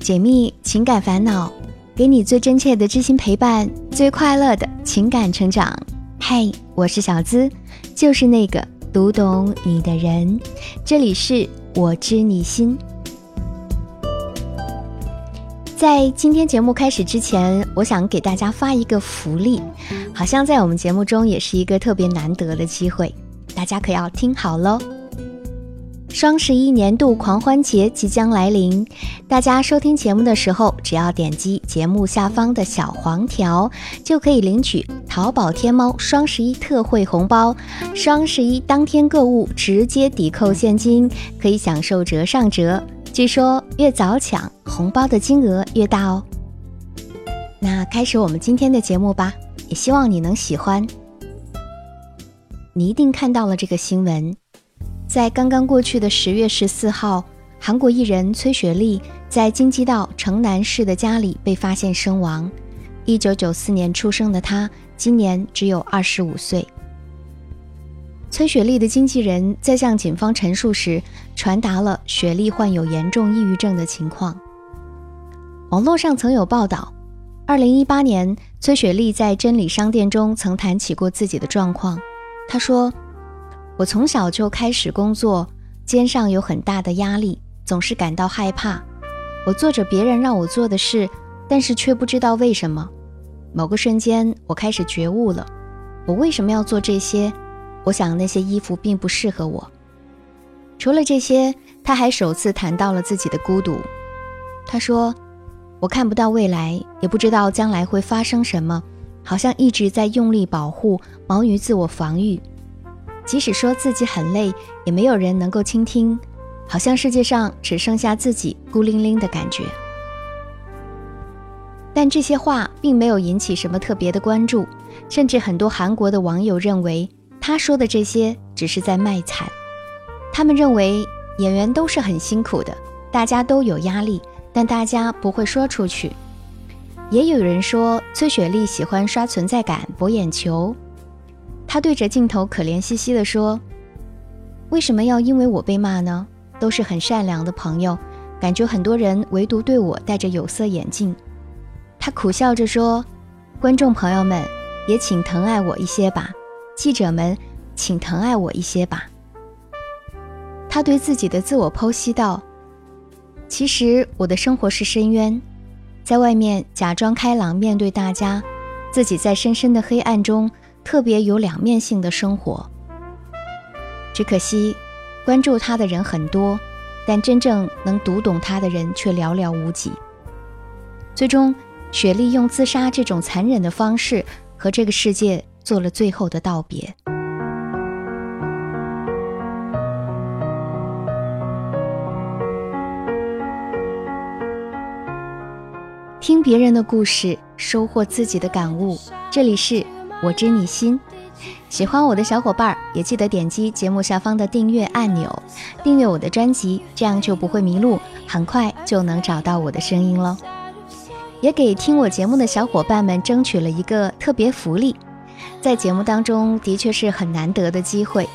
解密情感烦恼，给你最真切的知心陪伴，最快乐的情感成长。嘿，我是小资，就是那个读懂你的人。这里是我知你心。在今天节目开始之前，我想给大家发一个福利，好像在我们节目中也是一个特别难得的机会，大家可要听好喽。双十一年度狂欢节即将来临，大家收听节目的时候，只要点击节目下方的小黄条，就可以领取淘宝天猫双十一特惠红包。双十一当天购物直接抵扣现金，可以享受折上折。据说越早抢红包的金额越大哦。那开始我们今天的节目吧，也希望你能喜欢。你一定看到了这个新闻。在刚刚过去的十月十四号，韩国艺人崔雪莉在京畿道城南市的家里被发现身亡。一九九四年出生的她，今年只有二十五岁。崔雪莉的经纪人在向警方陈述时，传达了雪莉患有严重抑郁症的情况。网络上曾有报道，二零一八年，崔雪莉在真理商店中曾谈起过自己的状况。她说。我从小就开始工作，肩上有很大的压力，总是感到害怕。我做着别人让我做的事，但是却不知道为什么。某个瞬间，我开始觉悟了：我为什么要做这些？我想那些衣服并不适合我。除了这些，他还首次谈到了自己的孤独。他说：“我看不到未来，也不知道将来会发生什么，好像一直在用力保护，忙于自我防御。”即使说自己很累，也没有人能够倾听，好像世界上只剩下自己孤零零的感觉。但这些话并没有引起什么特别的关注，甚至很多韩国的网友认为他说的这些只是在卖惨。他们认为演员都是很辛苦的，大家都有压力，但大家不会说出去。也有人说崔雪莉喜欢刷存在感博眼球。他对着镜头可怜兮兮地说：“为什么要因为我被骂呢？都是很善良的朋友，感觉很多人唯独对我戴着有色眼镜。”他苦笑着说：“观众朋友们，也请疼爱我一些吧；记者们，请疼爱我一些吧。”他对自己的自我剖析道：“其实我的生活是深渊，在外面假装开朗面对大家，自己在深深的黑暗中。”特别有两面性的生活，只可惜关注他的人很多，但真正能读懂他的人却寥寥无几。最终，雪莉用自杀这种残忍的方式和这个世界做了最后的道别。听别人的故事，收获自己的感悟。这里是。我知你心，喜欢我的小伙伴也记得点击节目下方的订阅按钮，订阅我的专辑，这样就不会迷路，很快就能找到我的声音了。也给听我节目的小伙伴们争取了一个特别福利，在节目当中的确是很难得的机会。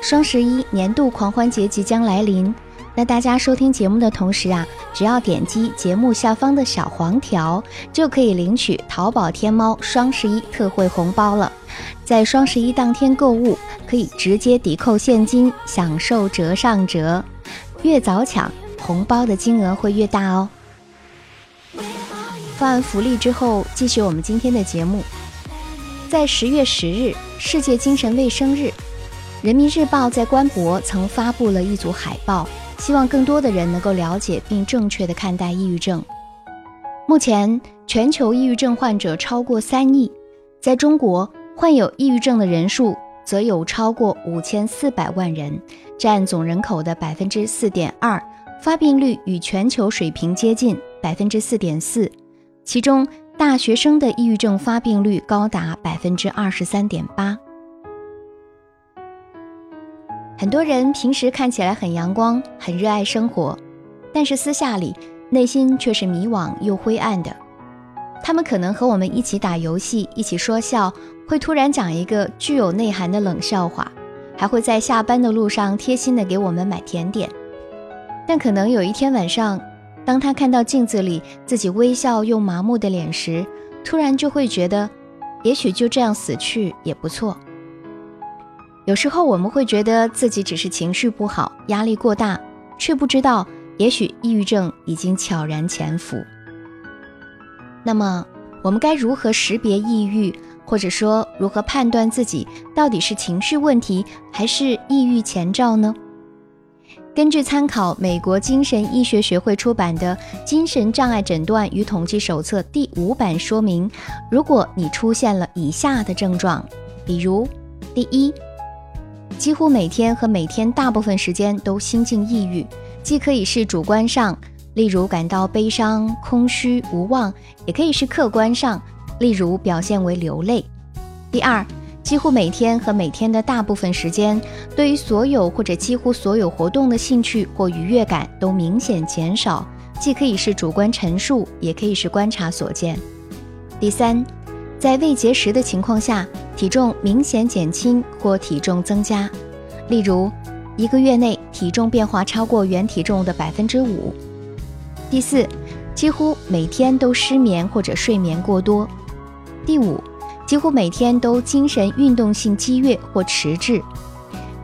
双十一年度狂欢节即将来临。那大家收听节目的同时啊，只要点击节目下方的小黄条，就可以领取淘宝天猫双十一特惠红包了。在双十一当天购物，可以直接抵扣现金，享受折上折。越早抢，红包的金额会越大哦。发完福利之后，继续我们今天的节目。在十月十日，世界精神卫生日，人民日报在官博曾发布了一组海报。希望更多的人能够了解并正确的看待抑郁症。目前，全球抑郁症患者超过三亿，在中国，患有抑郁症的人数则有超过五千四百万人，占总人口的百分之四点二，发病率与全球水平接近百分之四点四，其中大学生的抑郁症发病率高达百分之二十三点八。很多人平时看起来很阳光，很热爱生活，但是私下里内心却是迷惘又灰暗的。他们可能和我们一起打游戏，一起说笑，会突然讲一个具有内涵的冷笑话，还会在下班的路上贴心的给我们买甜点。但可能有一天晚上，当他看到镜子里自己微笑又麻木的脸时，突然就会觉得，也许就这样死去也不错。有时候我们会觉得自己只是情绪不好、压力过大，却不知道，也许抑郁症已经悄然潜伏。那么，我们该如何识别抑郁，或者说如何判断自己到底是情绪问题还是抑郁前兆呢？根据参考美国精神医学学会出版的《精神障碍诊断与统计手册》第五版说明，如果你出现了以下的症状，比如：第一，几乎每天和每天大部分时间都心境抑郁，既可以是主观上，例如感到悲伤、空虚、无望，也可以是客观上，例如表现为流泪。第二。几乎每天和每天的大部分时间，对于所有或者几乎所有活动的兴趣或愉悦感都明显减少，既可以是主观陈述，也可以是观察所见。第三，在未节食的情况下，体重明显减轻或体重增加，例如一个月内体重变化超过原体重的百分之五。第四，几乎每天都失眠或者睡眠过多。第五。几乎每天都精神运动性激越或迟滞，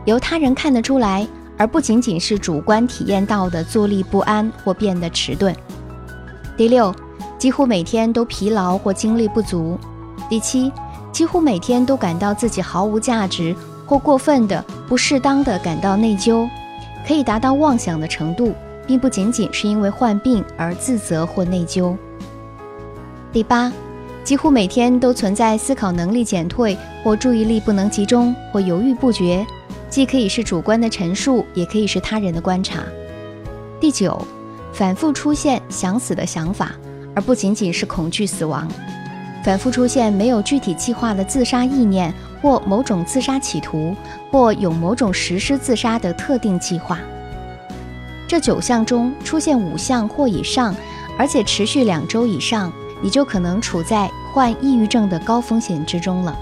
由他人看得出来，而不仅仅是主观体验到的坐立不安或变得迟钝。第六，几乎每天都疲劳或精力不足。第七，几乎每天都感到自己毫无价值或过分的、不适当的感到内疚，可以达到妄想的程度，并不仅仅是因为患病而自责或内疚。第八。几乎每天都存在思考能力减退，或注意力不能集中，或犹豫不决，既可以是主观的陈述，也可以是他人的观察。第九，反复出现想死的想法，而不仅仅是恐惧死亡，反复出现没有具体计划的自杀意念，或某种自杀企图，或有某种实施自杀的特定计划。这九项中出现五项或以上，而且持续两周以上。你就可能处在患抑郁症的高风险之中了。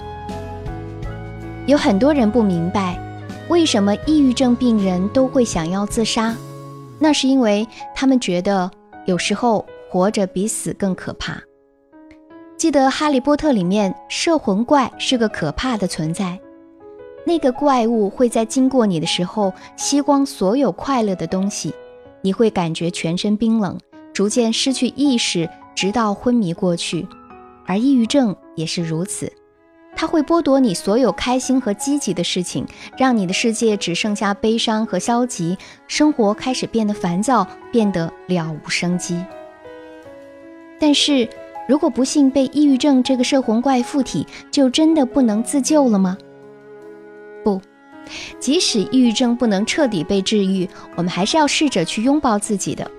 有很多人不明白，为什么抑郁症病人都会想要自杀，那是因为他们觉得有时候活着比死更可怕。记得《哈利波特》里面，摄魂怪是个可怕的存在，那个怪物会在经过你的时候吸光所有快乐的东西，你会感觉全身冰冷，逐渐失去意识。直到昏迷过去，而抑郁症也是如此，它会剥夺你所有开心和积极的事情，让你的世界只剩下悲伤和消极，生活开始变得烦躁，变得了无生机。但是如果不幸被抑郁症这个摄魂怪附体，就真的不能自救了吗？不，即使抑郁症不能彻底被治愈，我们还是要试着去拥抱自己的。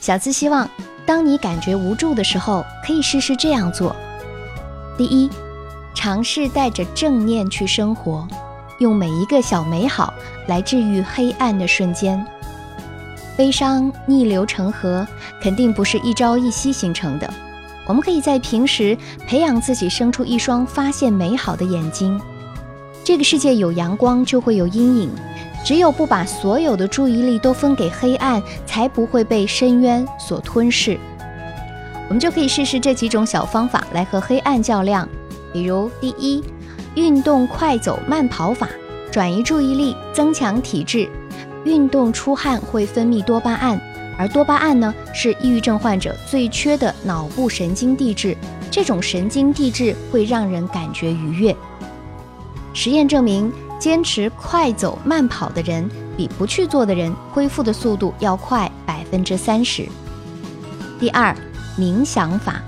小资希望。当你感觉无助的时候，可以试试这样做：第一，尝试带着正念去生活，用每一个小美好来治愈黑暗的瞬间。悲伤逆流成河，肯定不是一朝一夕形成的。我们可以在平时培养自己生出一双发现美好的眼睛。这个世界有阳光，就会有阴影。只有不把所有的注意力都分给黑暗，才不会被深渊所吞噬。我们就可以试试这几种小方法来和黑暗较量。比如，第一，运动快走慢跑法，转移注意力，增强体质。运动出汗会分泌多巴胺，而多巴胺呢是抑郁症患者最缺的脑部神经递质，这种神经递质会让人感觉愉悦。实验证明。坚持快走慢跑的人，比不去做的人恢复的速度要快百分之三十。第二，冥想法，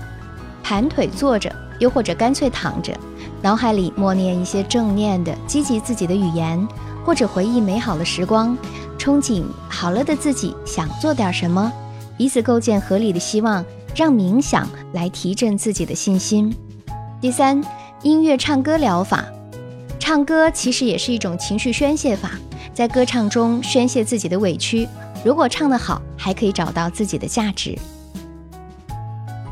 盘腿坐着，又或者干脆躺着，脑海里默念一些正念的、积极自己的语言，或者回忆美好的时光，憧憬好了的自己想做点什么，以此构建合理的希望，让冥想来提振自己的信心。第三，音乐唱歌疗法。唱歌其实也是一种情绪宣泄法，在歌唱中宣泄自己的委屈。如果唱得好，还可以找到自己的价值。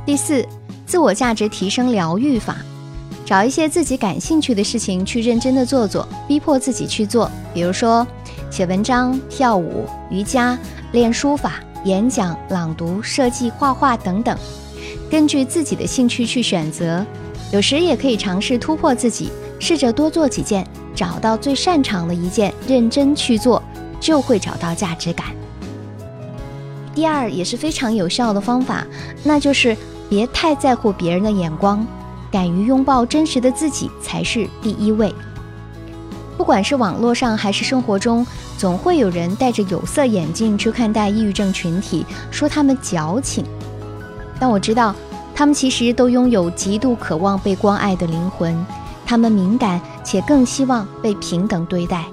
第四，自我价值提升疗愈法，找一些自己感兴趣的事情去认真的做做，逼迫自己去做。比如说，写文章、跳舞、瑜伽、练书法、演讲、朗读、设计、画画等等，根据自己的兴趣去选择。有时也可以尝试突破自己，试着多做几件，找到最擅长的一件，认真去做，就会找到价值感。第二也是非常有效的方法，那就是别太在乎别人的眼光，敢于拥抱真实的自己才是第一位。不管是网络上还是生活中，总会有人戴着有色眼镜去看待抑郁症群体，说他们矫情。但我知道。他们其实都拥有极度渴望被关爱的灵魂，他们敏感且更希望被平等对待。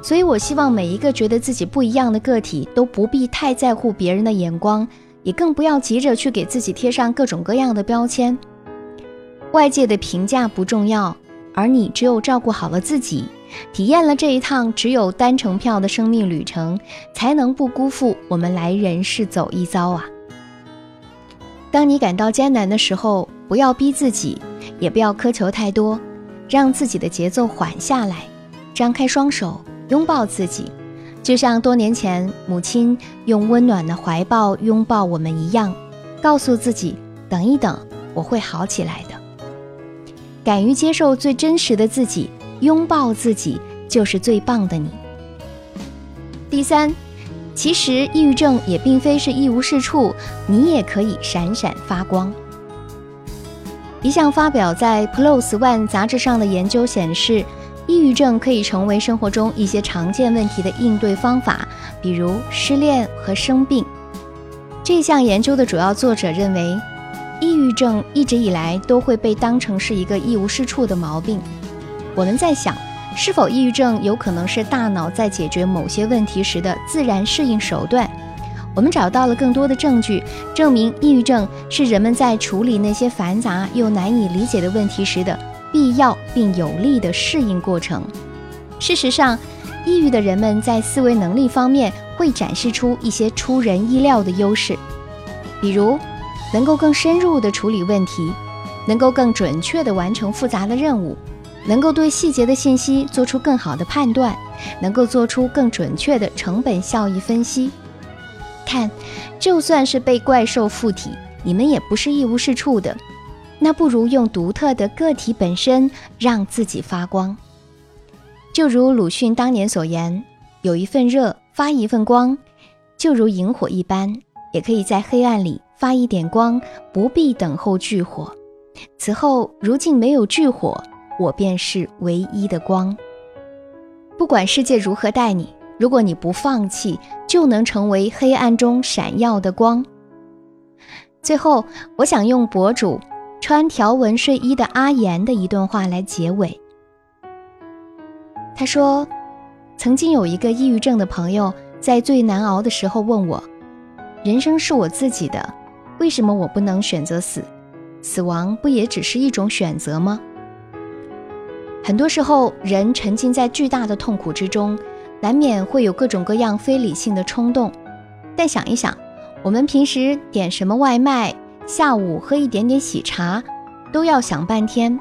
所以，我希望每一个觉得自己不一样的个体都不必太在乎别人的眼光，也更不要急着去给自己贴上各种各样的标签。外界的评价不重要，而你只有照顾好了自己，体验了这一趟只有单程票的生命旅程，才能不辜负我们来人世走一遭啊！当你感到艰难的时候，不要逼自己，也不要苛求太多，让自己的节奏缓下来，张开双手拥抱自己，就像多年前母亲用温暖的怀抱拥抱我们一样，告诉自己：等一等，我会好起来的。敢于接受最真实的自己，拥抱自己，就是最棒的你。第三。其实，抑郁症也并非是一无是处，你也可以闪闪发光。一项发表在《PLOS ONE》杂志上的研究显示，抑郁症可以成为生活中一些常见问题的应对方法，比如失恋和生病。这项研究的主要作者认为，抑郁症一直以来都会被当成是一个一无是处的毛病。我们在想。是否抑郁症有可能是大脑在解决某些问题时的自然适应手段？我们找到了更多的证据，证明抑郁症是人们在处理那些繁杂又难以理解的问题时的必要并有利的适应过程。事实上，抑郁的人们在思维能力方面会展示出一些出人意料的优势，比如能够更深入地处理问题，能够更准确地完成复杂的任务。能够对细节的信息做出更好的判断，能够做出更准确的成本效益分析。看，就算是被怪兽附体，你们也不是一无是处的。那不如用独特的个体本身让自己发光。就如鲁迅当年所言：“有一份热，发一份光，就如萤火一般，也可以在黑暗里发一点光，不必等候炬火。此后，如竟没有炬火。”我便是唯一的光。不管世界如何待你，如果你不放弃，就能成为黑暗中闪耀的光。最后，我想用博主穿条纹睡衣的阿言的一段话来结尾。他说：“曾经有一个抑郁症的朋友，在最难熬的时候问我：‘人生是我自己的，为什么我不能选择死？死亡不也只是一种选择吗？’”很多时候，人沉浸在巨大的痛苦之中，难免会有各种各样非理性的冲动。但想一想，我们平时点什么外卖，下午喝一点点喜茶，都要想半天。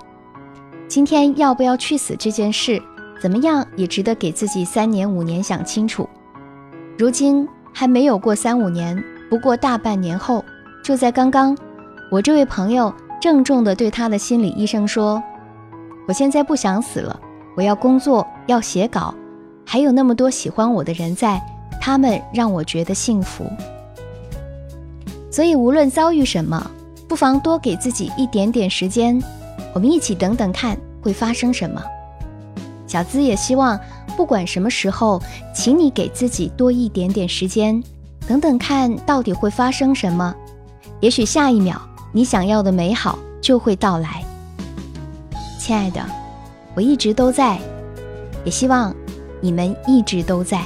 今天要不要去死这件事，怎么样也值得给自己三年五年想清楚。如今还没有过三五年，不过大半年后，就在刚刚，我这位朋友郑重地对他的心理医生说。我现在不想死了，我要工作，要写稿，还有那么多喜欢我的人在，他们让我觉得幸福。所以无论遭遇什么，不妨多给自己一点点时间，我们一起等等看会发生什么。小资也希望，不管什么时候，请你给自己多一点点时间，等等看到底会发生什么。也许下一秒，你想要的美好就会到来。亲爱的，我一直都在，也希望你们一直都在。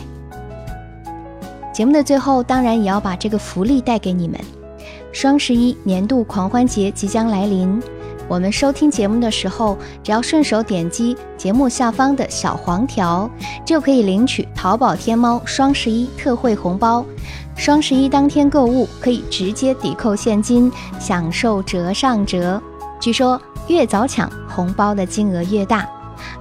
节目的最后，当然也要把这个福利带给你们。双十一年度狂欢节即将来临，我们收听节目的时候只要顺手点击节目下方的小黄条就可以领取淘宝天猫双十一特惠红包。双十一当天购物可以直接抵扣现金享受折上折。据说越早抢红包的金额越大。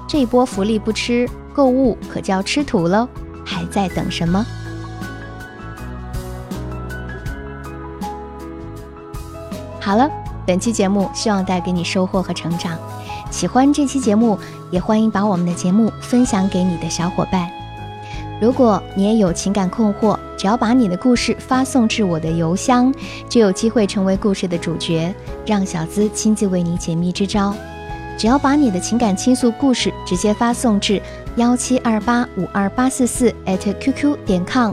这波福利不吃购物可就要吃土喽还在等什么？好了本期节目希望带给你收获和成长。喜欢这期节目，也欢迎把我们的节目分享给你的小伙伴。如果你也有情感困惑，只要把你的故事发送至我的邮箱，就有机会成为故事的主角，让小资亲自为你解密支招。只要把你的情感倾诉故事直接发送至幺七二八五二八四四 @QQ 点 com，